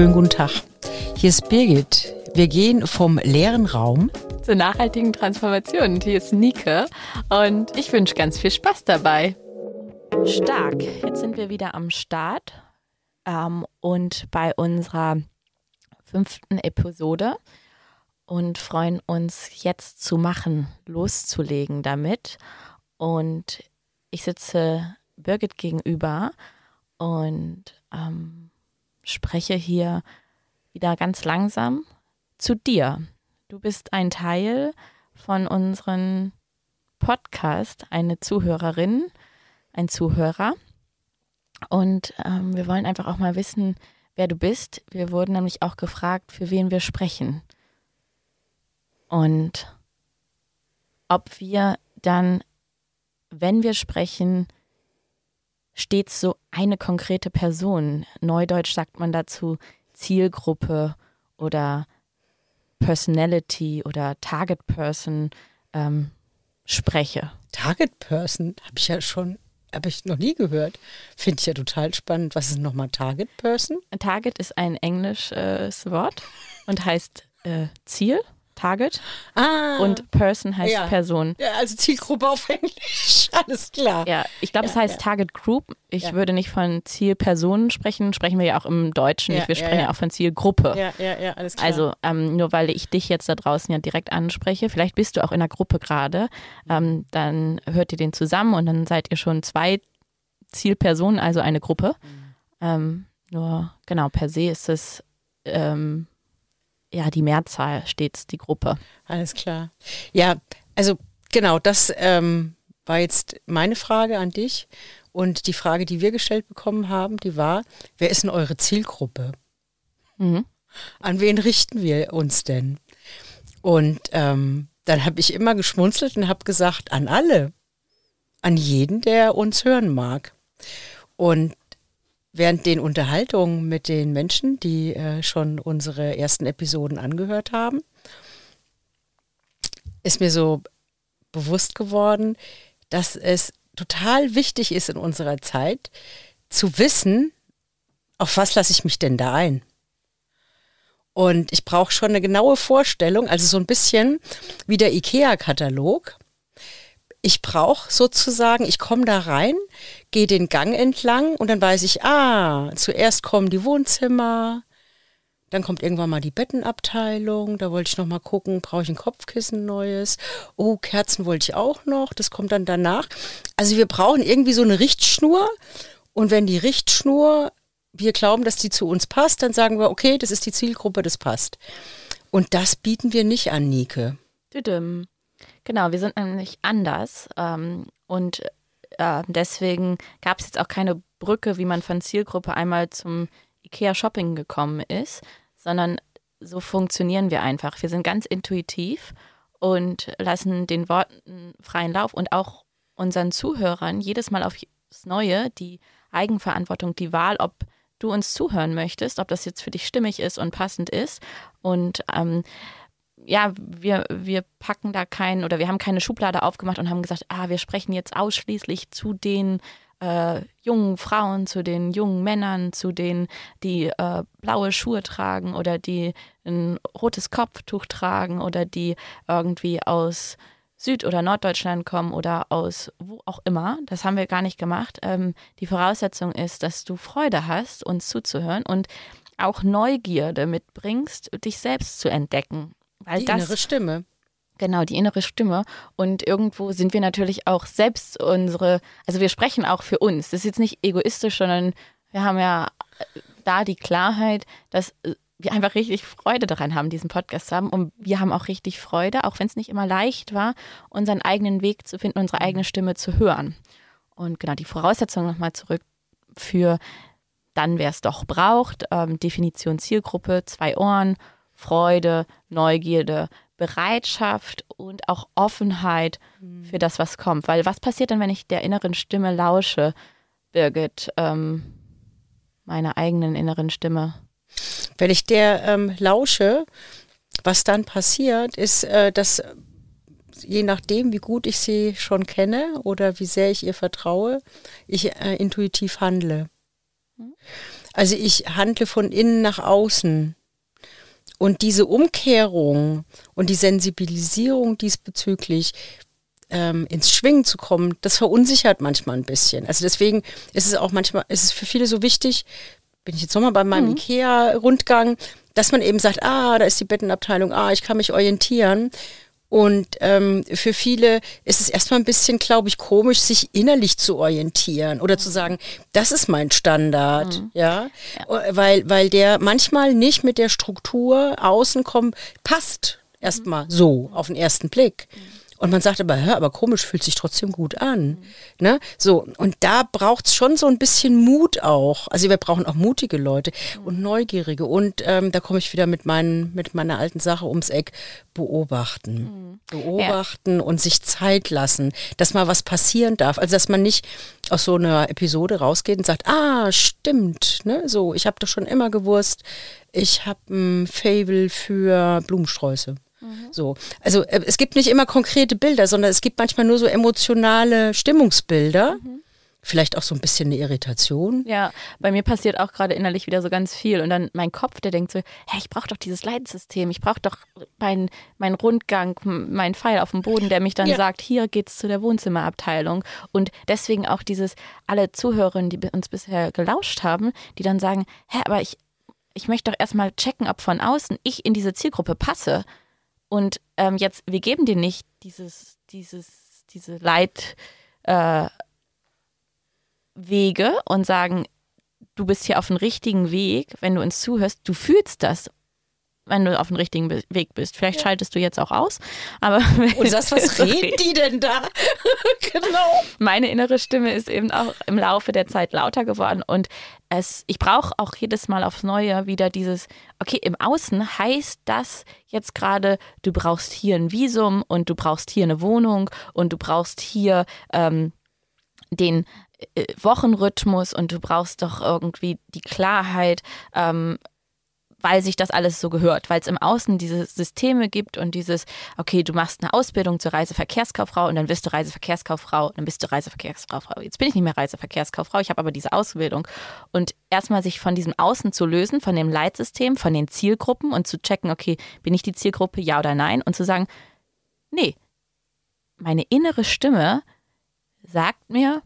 Schönen guten Tag. Hier ist Birgit. Wir gehen vom leeren Raum zur nachhaltigen Transformation. Und hier ist Nike und ich wünsche ganz viel Spaß dabei. Stark. Jetzt sind wir wieder am Start ähm, und bei unserer fünften Episode und freuen uns jetzt zu machen, loszulegen damit. Und ich sitze Birgit gegenüber und ähm, spreche hier wieder ganz langsam zu dir. Du bist ein Teil von unserem Podcast, eine Zuhörerin, ein Zuhörer. Und ähm, wir wollen einfach auch mal wissen, wer du bist. Wir wurden nämlich auch gefragt, für wen wir sprechen. Und ob wir dann, wenn wir sprechen, stets so eine konkrete Person. Neudeutsch sagt man dazu Zielgruppe oder Personality oder Target Person ähm, spreche. Target Person habe ich ja schon, habe ich noch nie gehört. Finde ich ja total spannend. Was ist nochmal Target Person? Target ist ein englisches Wort und heißt äh, Ziel. Target. Ah, und Person heißt ja. Person. Ja, also Zielgruppe auf Englisch. Alles klar. Ja, ich glaube, ja, es heißt ja. Target Group. Ich würde nicht von Zielpersonen sprechen. Sprechen wir ja auch im Deutschen nicht. Wir sprechen ja, auch von Zielgruppe. Ja, ja, ja, alles klar. Also ähm, nur weil ich dich jetzt da draußen ja direkt anspreche, vielleicht bist du auch in einer Gruppe gerade, ähm, dann hört ihr den zusammen und dann seid ihr schon zwei Zielpersonen, also eine Gruppe. Mhm. Ähm, nur genau, per se ist es ähm, ja die Mehrzahl stets die Gruppe. Alles klar. Ja, also genau, das ähm, war jetzt meine Frage an dich. Und die Frage, die wir gestellt bekommen haben, die war, wer ist denn eure Zielgruppe? Mhm. An wen richten wir uns denn? Und ähm, dann habe ich immer geschmunzelt und habe gesagt, an alle, an jeden, der uns hören mag. Und während den Unterhaltungen mit den Menschen, die äh, schon unsere ersten Episoden angehört haben, ist mir so bewusst geworden, dass es total wichtig ist in unserer Zeit zu wissen, auf was lasse ich mich denn da ein? Und ich brauche schon eine genaue Vorstellung, also so ein bisschen wie der IKEA-Katalog ich brauche sozusagen, ich komme da rein, gehe den Gang entlang und dann weiß ich, ah, zuerst kommen die Wohnzimmer, dann kommt irgendwann mal die Bettenabteilung, da wollte ich noch mal gucken, brauche ich ein Kopfkissen neues? Oh, Kerzen wollte ich auch noch, das kommt dann danach. Also wir brauchen irgendwie so eine Richtschnur und wenn die Richtschnur, wir glauben, dass die zu uns passt, dann sagen wir, okay, das ist die Zielgruppe, das passt. Und das bieten wir nicht an, Nike. Düdüm. Genau, wir sind nämlich anders ähm, und äh, deswegen gab es jetzt auch keine Brücke, wie man von Zielgruppe einmal zum IKEA Shopping gekommen ist, sondern so funktionieren wir einfach. Wir sind ganz intuitiv und lassen den Worten freien Lauf und auch unseren Zuhörern jedes Mal aufs Neue die Eigenverantwortung, die Wahl, ob du uns zuhören möchtest, ob das jetzt für dich stimmig ist und passend ist. Und ähm, ja, wir, wir packen da keinen oder wir haben keine Schublade aufgemacht und haben gesagt, ah, wir sprechen jetzt ausschließlich zu den äh, jungen Frauen, zu den jungen Männern, zu denen, die äh, blaue Schuhe tragen oder die ein rotes Kopftuch tragen oder die irgendwie aus Süd- oder Norddeutschland kommen oder aus wo auch immer. Das haben wir gar nicht gemacht. Ähm, die Voraussetzung ist, dass du Freude hast, uns zuzuhören und auch Neugierde mitbringst, dich selbst zu entdecken. Weil die das, innere Stimme. Genau, die innere Stimme. Und irgendwo sind wir natürlich auch selbst unsere, also wir sprechen auch für uns. Das ist jetzt nicht egoistisch, sondern wir haben ja äh, da die Klarheit, dass äh, wir einfach richtig Freude daran haben, diesen Podcast zu haben. Und wir haben auch richtig Freude, auch wenn es nicht immer leicht war, unseren eigenen Weg zu finden, unsere eigene Stimme zu hören. Und genau die Voraussetzung nochmal zurück für dann, wer es doch braucht. Ähm, Definition Zielgruppe, zwei Ohren, Freude, Neugierde, Bereitschaft und auch Offenheit mhm. für das, was kommt. Weil was passiert denn, wenn ich der inneren Stimme lausche, Birgit, ähm, meiner eigenen inneren Stimme? Wenn ich der ähm, lausche, was dann passiert, ist, äh, dass je nachdem, wie gut ich sie schon kenne oder wie sehr ich ihr vertraue, ich äh, intuitiv handle. Mhm. Also ich handle von innen nach außen. Und diese Umkehrung und die Sensibilisierung diesbezüglich ähm, ins Schwingen zu kommen, das verunsichert manchmal ein bisschen. Also deswegen ist es auch manchmal, ist es für viele so wichtig, bin ich jetzt nochmal bei meinem mhm. IKEA-Rundgang, dass man eben sagt, ah, da ist die Bettenabteilung, ah, ich kann mich orientieren. Und ähm, für viele ist es erstmal ein bisschen, glaube ich, komisch, sich innerlich zu orientieren oder zu sagen, das ist mein Standard, mhm. ja? ja, weil weil der manchmal nicht mit der Struktur außen kommt, passt erstmal mhm. so auf den ersten Blick. Und man sagt aber, hör, aber komisch, fühlt sich trotzdem gut an. Mhm. Ne? So, und da braucht es schon so ein bisschen Mut auch. Also wir brauchen auch mutige Leute mhm. und Neugierige. Und ähm, da komme ich wieder mit, meinen, mit meiner alten Sache ums Eck, beobachten. Mhm. Beobachten ja. und sich Zeit lassen, dass mal was passieren darf. Also dass man nicht aus so einer Episode rausgeht und sagt, ah, stimmt, ne? So, ich habe doch schon immer gewusst, ich habe ein Fable für Blumensträuße. Mhm. So. Also äh, es gibt nicht immer konkrete Bilder, sondern es gibt manchmal nur so emotionale Stimmungsbilder. Mhm. Vielleicht auch so ein bisschen eine Irritation. Ja, bei mir passiert auch gerade innerlich wieder so ganz viel. Und dann mein Kopf, der denkt so, hey, ich brauche doch dieses Leitsystem, ich brauche doch meinen mein Rundgang, meinen Pfeil auf dem Boden, der mich dann ja. sagt, hier geht's zu der Wohnzimmerabteilung. Und deswegen auch dieses, alle Zuhörerinnen, die uns bisher gelauscht haben, die dann sagen, hä, aber ich, ich möchte doch erstmal checken, ob von außen ich in diese Zielgruppe passe. Und ähm, jetzt, wir geben dir nicht dieses, dieses, diese Leitwege äh, und sagen, du bist hier auf dem richtigen Weg, wenn du uns zuhörst, du fühlst das wenn du auf dem richtigen Weg bist. Vielleicht ja. schaltest du jetzt auch aus, aber und sagst, was reden die denn da? genau. Meine innere Stimme ist eben auch im Laufe der Zeit lauter geworden und es, ich brauche auch jedes Mal aufs Neue wieder dieses, okay, im Außen heißt das jetzt gerade, du brauchst hier ein Visum und du brauchst hier eine Wohnung und du brauchst hier ähm, den äh, Wochenrhythmus und du brauchst doch irgendwie die Klarheit, ähm, weil sich das alles so gehört, weil es im Außen diese Systeme gibt und dieses, okay, du machst eine Ausbildung zur Reiseverkehrskauffrau und dann bist du Reiseverkehrskauffrau, dann bist du Reiseverkehrskauffrau. Jetzt bin ich nicht mehr Reiseverkehrskauffrau, ich habe aber diese Ausbildung. Und erstmal sich von diesem Außen zu lösen, von dem Leitsystem, von den Zielgruppen und zu checken, okay, bin ich die Zielgruppe, ja oder nein? Und zu sagen, nee, meine innere Stimme sagt mir,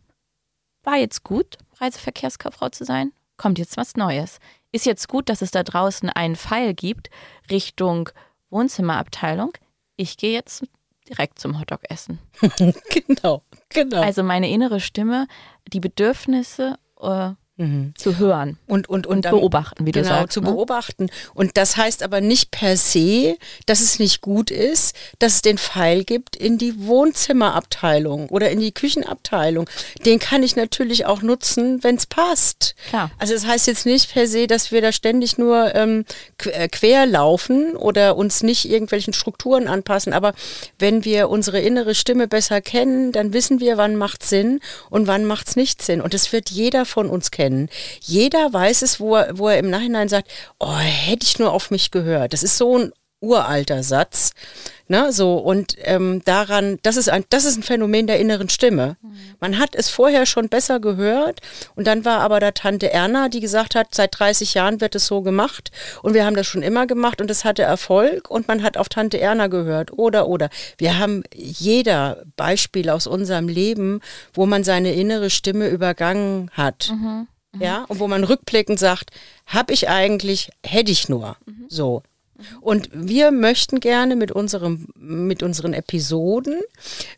war jetzt gut, Reiseverkehrskauffrau zu sein, kommt jetzt was Neues ist jetzt gut, dass es da draußen einen Pfeil gibt Richtung Wohnzimmerabteilung. Ich gehe jetzt direkt zum Hotdog essen. genau, genau. Also meine innere Stimme, die Bedürfnisse äh, Mhm. zu hören und, und, und, und beobachten, wie genau, du sagst. zu ne? beobachten. Und das heißt aber nicht per se, dass es nicht gut ist, dass es den Pfeil gibt in die Wohnzimmerabteilung oder in die Küchenabteilung. Den kann ich natürlich auch nutzen, wenn es passt. Klar. Also das heißt jetzt nicht per se, dass wir da ständig nur ähm, äh, quer laufen oder uns nicht irgendwelchen Strukturen anpassen. Aber wenn wir unsere innere Stimme besser kennen, dann wissen wir, wann macht Sinn und wann macht es nicht Sinn. Und das wird jeder von uns kennen kennen. Jeder weiß es, wo er, wo er im Nachhinein sagt, oh, hätte ich nur auf mich gehört. Das ist so ein uralter Satz. Ne, so, und ähm, daran, das ist, ein, das ist ein Phänomen der inneren Stimme. Mhm. Man hat es vorher schon besser gehört und dann war aber da Tante Erna, die gesagt hat, seit 30 Jahren wird es so gemacht und wir haben das schon immer gemacht und es hatte Erfolg und man hat auf Tante Erna gehört oder oder. Wir haben jeder Beispiel aus unserem Leben, wo man seine innere Stimme übergangen hat. Mhm. Ja, und wo man rückblickend sagt, habe ich eigentlich, hätte ich nur. Mhm. So. Und wir möchten gerne mit unserem, mit unseren Episoden,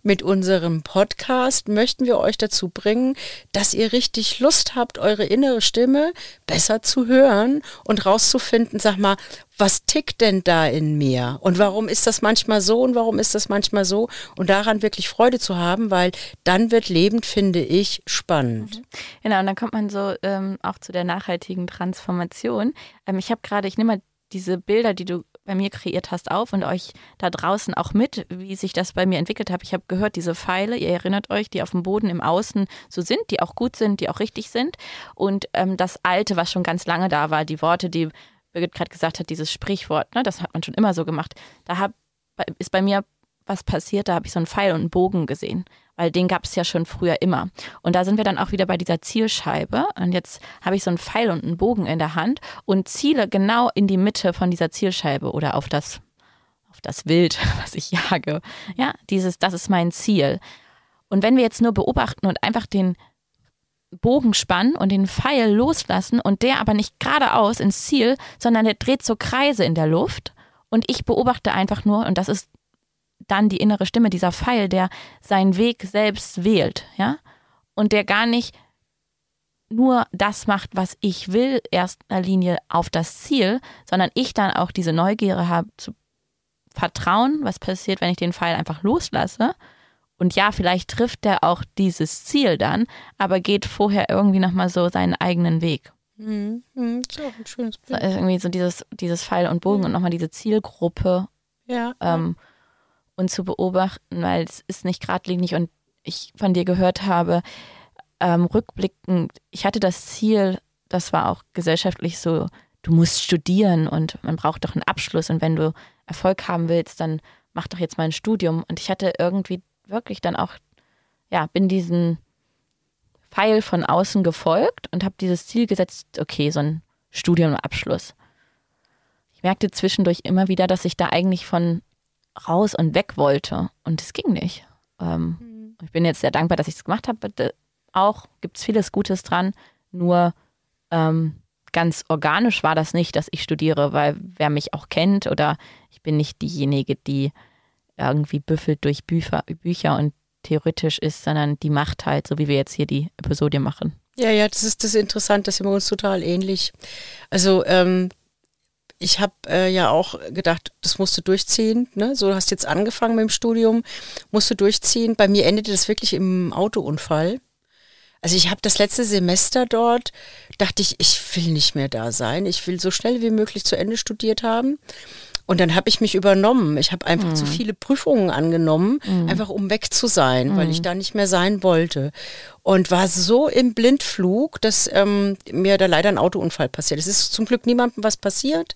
mit unserem Podcast, möchten wir euch dazu bringen, dass ihr richtig Lust habt, eure innere Stimme besser zu hören und rauszufinden, sag mal, was tickt denn da in mir? Und warum ist das manchmal so und warum ist das manchmal so? Und daran wirklich Freude zu haben, weil dann wird lebend, finde ich, spannend. Mhm. Genau, und dann kommt man so ähm, auch zu der nachhaltigen Transformation. Ähm, ich habe gerade, ich nehme mal diese Bilder, die du bei mir kreiert hast, auf und euch da draußen auch mit, wie sich das bei mir entwickelt hat. Ich habe gehört, diese Pfeile, ihr erinnert euch, die auf dem Boden im Außen so sind, die auch gut sind, die auch richtig sind. Und ähm, das Alte, was schon ganz lange da war, die Worte, die Birgit gerade gesagt hat, dieses Sprichwort, ne, das hat man schon immer so gemacht. Da hab, ist bei mir was passiert, da habe ich so einen Pfeil und einen Bogen gesehen. Weil den gab es ja schon früher immer. Und da sind wir dann auch wieder bei dieser Zielscheibe. Und jetzt habe ich so einen Pfeil und einen Bogen in der Hand und ziele genau in die Mitte von dieser Zielscheibe oder auf das, auf das Wild, was ich jage. Ja, dieses, das ist mein Ziel. Und wenn wir jetzt nur beobachten und einfach den Bogen spannen und den Pfeil loslassen und der aber nicht geradeaus ins Ziel, sondern der dreht so Kreise in der Luft und ich beobachte einfach nur und das ist dann die innere Stimme, dieser Pfeil, der seinen Weg selbst wählt, ja, und der gar nicht nur das macht, was ich will, erster Linie auf das Ziel, sondern ich dann auch diese Neugierde habe zu vertrauen, was passiert, wenn ich den Pfeil einfach loslasse. Und ja, vielleicht trifft er auch dieses Ziel dann, aber geht vorher irgendwie nochmal so seinen eigenen Weg. Mhm. Mhm. Ist auch ein schönes Bild. So, irgendwie so dieses, dieses Pfeil und Bogen Mhm. und nochmal diese Zielgruppe Ja. ähm, und zu beobachten, weil es ist nicht geradlinig und ich von dir gehört habe, ähm, rückblickend, ich hatte das Ziel, das war auch gesellschaftlich so, du musst studieren und man braucht doch einen Abschluss und wenn du Erfolg haben willst, dann mach doch jetzt mal ein Studium. Und ich hatte irgendwie wirklich dann auch, ja, bin diesen Pfeil von außen gefolgt und habe dieses Ziel gesetzt, okay, so ein Studiumabschluss. Ich merkte zwischendurch immer wieder, dass ich da eigentlich von raus und weg wollte. Und es ging nicht. Ähm, ich bin jetzt sehr dankbar, dass ich es gemacht habe. Bitte Auch gibt es vieles Gutes dran. Nur ähm, ganz organisch war das nicht, dass ich studiere, weil wer mich auch kennt oder ich bin nicht diejenige, die irgendwie büffelt durch Bücher, Bücher und theoretisch ist, sondern die macht halt, so wie wir jetzt hier die Episode machen. Ja, ja, das ist das ist interessant, das sind wir uns total ähnlich. Also ähm, ich habe äh, ja auch gedacht, das musst du durchziehen. Ne? So, du hast jetzt angefangen mit dem Studium, musst du durchziehen. Bei mir endete das wirklich im Autounfall. Also ich habe das letzte Semester dort, dachte ich, ich will nicht mehr da sein. Ich will so schnell wie möglich zu Ende studiert haben. Und dann habe ich mich übernommen. Ich habe einfach zu viele Prüfungen angenommen, einfach um weg zu sein, weil ich da nicht mehr sein wollte. Und war so im Blindflug, dass ähm, mir da leider ein Autounfall passiert. Es ist zum Glück niemandem was passiert.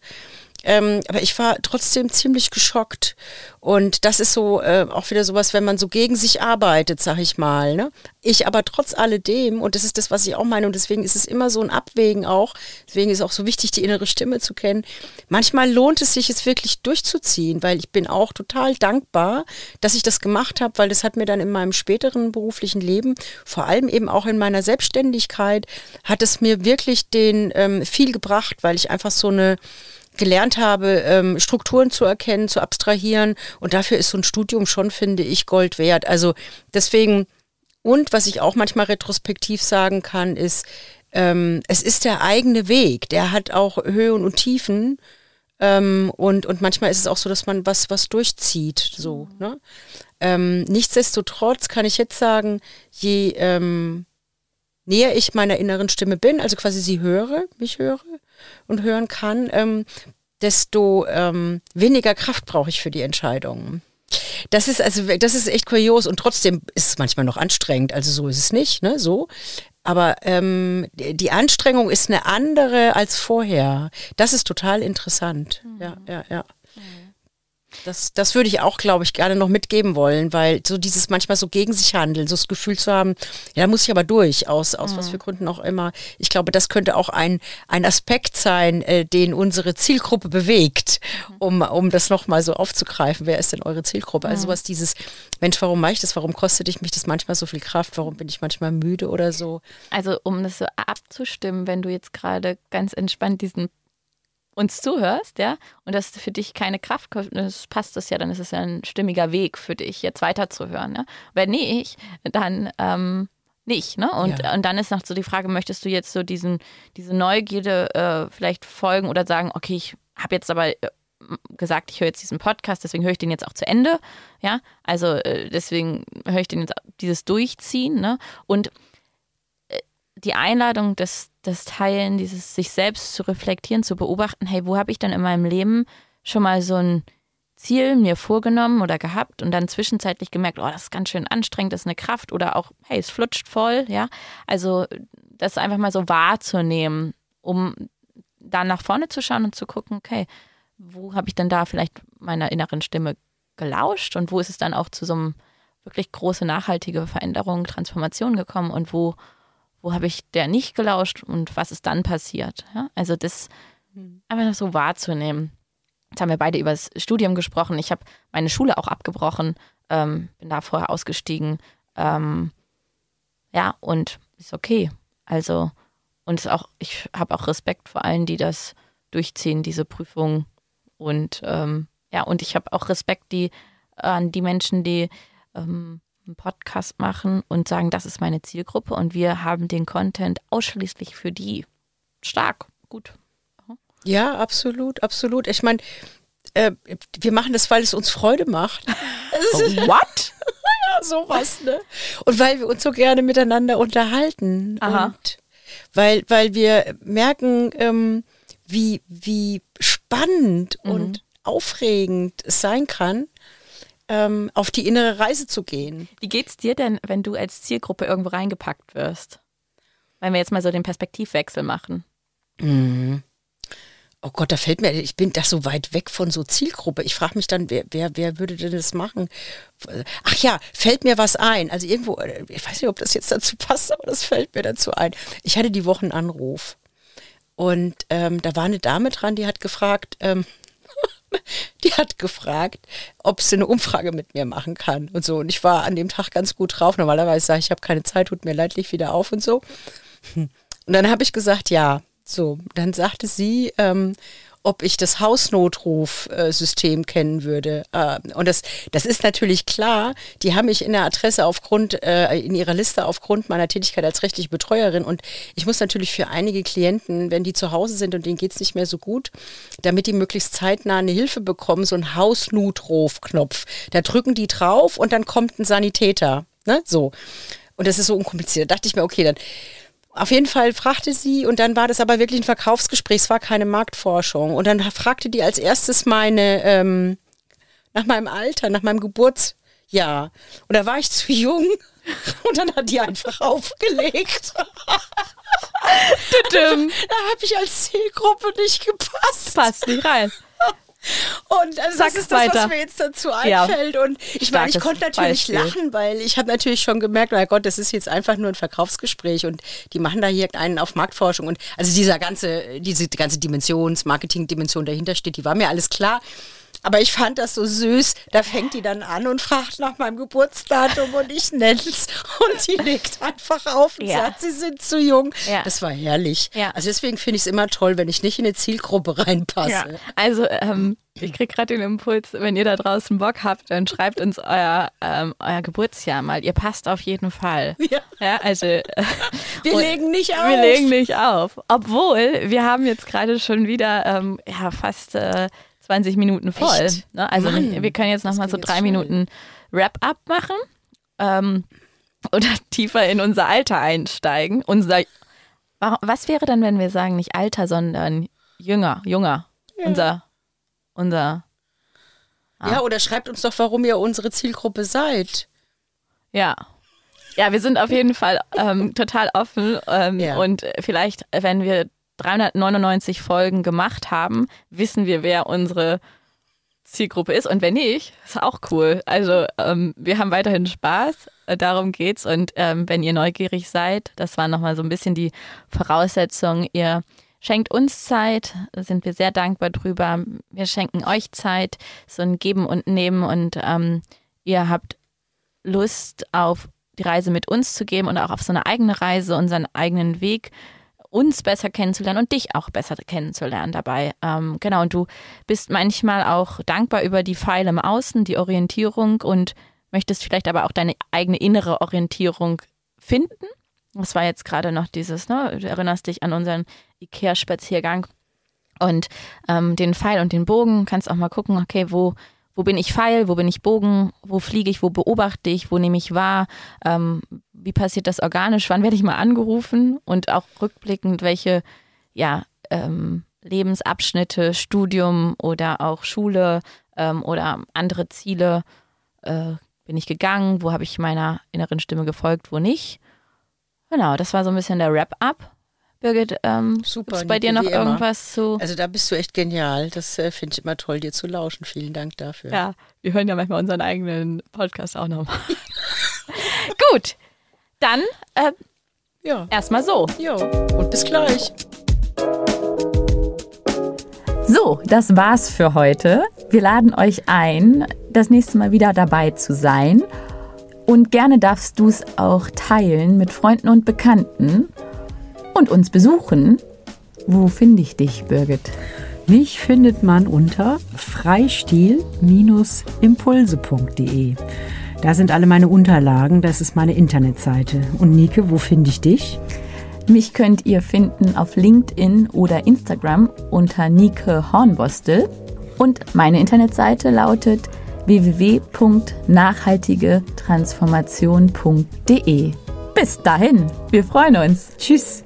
Ähm, aber ich war trotzdem ziemlich geschockt. Und das ist so äh, auch wieder sowas, wenn man so gegen sich arbeitet, sag ich mal. Ne? Ich aber trotz alledem, und das ist das, was ich auch meine, und deswegen ist es immer so ein Abwägen auch, deswegen ist auch so wichtig, die innere Stimme zu kennen. Manchmal lohnt es sich, es wirklich durchzuziehen, weil ich bin auch total dankbar, dass ich das gemacht habe, weil das hat mir dann in meinem späteren beruflichen Leben, vor allem eben auch in meiner Selbstständigkeit, hat es mir wirklich den ähm, viel gebracht, weil ich einfach so eine gelernt habe, ähm, Strukturen zu erkennen, zu abstrahieren. Und dafür ist so ein Studium schon, finde ich, Gold wert. Also deswegen, und was ich auch manchmal retrospektiv sagen kann, ist, ähm, es ist der eigene Weg. Der hat auch Höhen und Tiefen. Ähm, und, und manchmal ist es auch so, dass man was, was durchzieht. So, ne? ähm, nichtsdestotrotz kann ich jetzt sagen, je ähm, näher ich meiner inneren Stimme bin, also quasi sie höre, mich höre und hören kann, ähm, desto ähm, weniger Kraft brauche ich für die Entscheidungen. Das ist also, das ist echt kurios und trotzdem ist es manchmal noch anstrengend. Also so ist es nicht, ne? So. Aber ähm, die Anstrengung ist eine andere als vorher. Das ist total interessant. Ja, ja, ja. Das, das würde ich auch, glaube ich, gerne noch mitgeben wollen, weil so dieses manchmal so gegen sich handeln, so das Gefühl zu haben, ja, da muss ich aber durch, aus, aus was für Gründen auch immer. Ich glaube, das könnte auch ein, ein Aspekt sein, äh, den unsere Zielgruppe bewegt, um, um das nochmal so aufzugreifen. Wer ist denn eure Zielgruppe? Also was dieses, Mensch, warum mache ich das? Warum kostet ich mich das manchmal so viel Kraft? Warum bin ich manchmal müde oder so? Also um das so abzustimmen, wenn du jetzt gerade ganz entspannt diesen uns zuhörst, ja, und das für dich keine Kraft das passt das ja, dann ist es ja ein stimmiger Weg für dich, jetzt weiterzuhören. Ja? Wenn nicht, dann ähm, nicht, ne? Und, Ja. und dann ist noch so die Frage, möchtest du jetzt so diesen, diese Neugierde äh, vielleicht folgen oder sagen, okay, ich habe jetzt aber äh, gesagt, ich höre jetzt diesen Podcast, deswegen höre ich den jetzt auch zu Ende, ja, also äh, deswegen höre ich den jetzt dieses Durchziehen, ne? Und äh, die Einladung, das, das Teilen, dieses sich selbst zu reflektieren, zu beobachten, hey, wo habe ich dann in meinem Leben schon mal so ein Ziel mir vorgenommen oder gehabt und dann zwischenzeitlich gemerkt, oh, das ist ganz schön anstrengend, das ist eine Kraft oder auch, hey, es flutscht voll, ja. Also das einfach mal so wahrzunehmen, um dann nach vorne zu schauen und zu gucken, okay, wo habe ich denn da vielleicht meiner inneren Stimme gelauscht und wo ist es dann auch zu so einem wirklich große nachhaltige Veränderungen, Transformationen gekommen und wo, wo habe ich der nicht gelauscht und was ist dann passiert? Ja? Also das hm. einfach so wahrzunehmen. Jetzt haben wir beide über das Studium gesprochen. Ich habe meine Schule auch abgebrochen, ähm, bin da vorher ausgestiegen. Ähm, ja, und ist okay. Also, und auch, ich habe auch Respekt vor allen, die das durchziehen, diese Prüfung. Und ähm, ja, und ich habe auch Respekt die, an die Menschen, die ähm, einen Podcast machen und sagen, das ist meine Zielgruppe und wir haben den Content ausschließlich für die. Stark, gut. Ja, absolut, absolut. Ich meine, äh, wir machen das, weil es uns Freude macht. What? ja, sowas, ne? Und weil wir uns so gerne miteinander unterhalten. Aha. Und weil, weil wir merken, ähm, wie, wie spannend mhm. und aufregend es sein kann, ähm, auf die innere Reise zu gehen. Wie geht's dir denn, wenn du als Zielgruppe irgendwo reingepackt wirst? Wenn wir jetzt mal so den Perspektivwechsel machen. Mhm. Oh Gott, da fällt mir, ich bin da so weit weg von so Zielgruppe. Ich frage mich dann, wer, wer, wer würde denn das machen? Ach ja, fällt mir was ein. Also irgendwo, äh, ich weiß nicht, ob das jetzt dazu passt, aber das fällt mir dazu ein. Ich hatte die Woche einen Anruf. Und ähm, da war eine Dame dran, die hat gefragt, ähm, die hat gefragt, ob sie eine Umfrage mit mir machen kann und so. Und ich war an dem Tag ganz gut drauf. Normalerweise sage ich, ich habe keine Zeit, tut mir leid, leg wieder auf und so. Und dann habe ich gesagt, ja. So, dann sagte sie, ähm, ob ich das Hausnotrufsystem kennen würde. Äh, und das, das ist natürlich klar. Die haben mich in der Adresse aufgrund, äh, in ihrer Liste aufgrund meiner Tätigkeit als rechtliche Betreuerin. Und ich muss natürlich für einige Klienten, wenn die zu Hause sind und denen geht es nicht mehr so gut, damit die möglichst zeitnah eine Hilfe bekommen, so ein Hausnotrufknopf. Da drücken die drauf und dann kommt ein Sanitäter. Ne? So. Und das ist so unkompliziert. Da dachte ich mir, okay, dann auf jeden Fall fragte sie, und dann war das aber wirklich ein Verkaufsgespräch, es war keine Marktforschung. Und dann fragte die als erstes meine, ähm, nach meinem Alter, nach meinem Geburtsjahr. Und da war ich zu jung. Und dann hat die einfach aufgelegt. da habe ich als Zielgruppe nicht gepasst. Passt nicht rein. Und also das ist das, weiter. was mir jetzt dazu einfällt. Ja. Und ich meine, ich konnte natürlich Beispiel. lachen, weil ich habe natürlich schon gemerkt, na Gott, das ist jetzt einfach nur ein Verkaufsgespräch und die machen da hier einen auf Marktforschung. Und also dieser ganze, diese ganze Dimensions, Marketing-Dimension dahinter steht, die war mir alles klar. Aber ich fand das so süß. Da fängt die dann an und fragt nach meinem Geburtsdatum und ich nenne es. Und die legt einfach auf und ja. sagt, sie sind zu jung. Ja. Das war herrlich. Ja. Also deswegen finde ich es immer toll, wenn ich nicht in eine Zielgruppe reinpasse. Also ähm, ich kriege gerade den Impuls, wenn ihr da draußen Bock habt, dann schreibt uns euer, ähm, euer Geburtsjahr mal. Ihr passt auf jeden Fall. Ja. ja also, äh, wir legen nicht auf. Wir legen nicht auf. Obwohl, wir haben jetzt gerade schon wieder ähm, ja, fast äh, 20 Minuten voll. Ne? Also Mann, wir können jetzt nochmal so drei Minuten Wrap-up machen ähm, oder tiefer in unser Alter einsteigen. Unser, was wäre dann, wenn wir sagen, nicht Alter, sondern jünger, junger? Ja. Unser, unser. Ah. Ja, oder schreibt uns doch, warum ihr unsere Zielgruppe seid. Ja. Ja, wir sind auf jeden Fall ähm, total offen ähm, ja. und vielleicht, wenn wir 399 Folgen gemacht haben, wissen wir, wer unsere Zielgruppe ist. Und wenn nicht, ist auch cool. Also ähm, wir haben weiterhin Spaß, äh, darum geht's. Und ähm, wenn ihr neugierig seid, das war nochmal so ein bisschen die Voraussetzung, ihr schenkt uns Zeit, da sind wir sehr dankbar drüber. Wir schenken euch Zeit, so ein Geben und Nehmen und ähm, ihr habt Lust auf die Reise mit uns zu geben und auch auf so eine eigene Reise, unseren eigenen Weg uns besser kennenzulernen und dich auch besser kennenzulernen dabei. Ähm, genau, und du bist manchmal auch dankbar über die Pfeile im Außen, die Orientierung und möchtest vielleicht aber auch deine eigene innere Orientierung finden. Das war jetzt gerade noch dieses, ne? Du erinnerst dich an unseren Ikea-Spaziergang und ähm, den Pfeil und den Bogen. Kannst auch mal gucken, okay, wo wo bin ich Pfeil, wo bin ich Bogen, wo fliege ich, wo beobachte ich, wo nehme ich wahr, ähm, wie passiert das organisch, wann werde ich mal angerufen? Und auch rückblickend, welche ja, ähm, Lebensabschnitte, Studium oder auch Schule ähm, oder andere Ziele äh, bin ich gegangen, wo habe ich meiner inneren Stimme gefolgt, wo nicht. Genau, das war so ein bisschen der Wrap-up. Birgit, ähm, Super, gibt's bei dir noch immer. irgendwas zu? Also da bist du echt genial. Das äh, finde ich immer toll, dir zu lauschen. Vielen Dank dafür. Ja, wir hören ja manchmal unseren eigenen Podcast auch nochmal. Gut, dann äh, Ja. erstmal so. Jo. Und bis gleich. So, das war's für heute. Wir laden euch ein, das nächste Mal wieder dabei zu sein. Und gerne darfst du es auch teilen mit Freunden und Bekannten und uns besuchen. Wo finde ich dich, Birgit? Mich findet man unter freistil-impulse.de. Da sind alle meine Unterlagen, das ist meine Internetseite. Und Nike, wo finde ich dich? Mich könnt ihr finden auf LinkedIn oder Instagram unter Nike Hornbostel. Und meine Internetseite lautet www.nachhaltigetransformation.de. Bis dahin, wir freuen uns. Tschüss.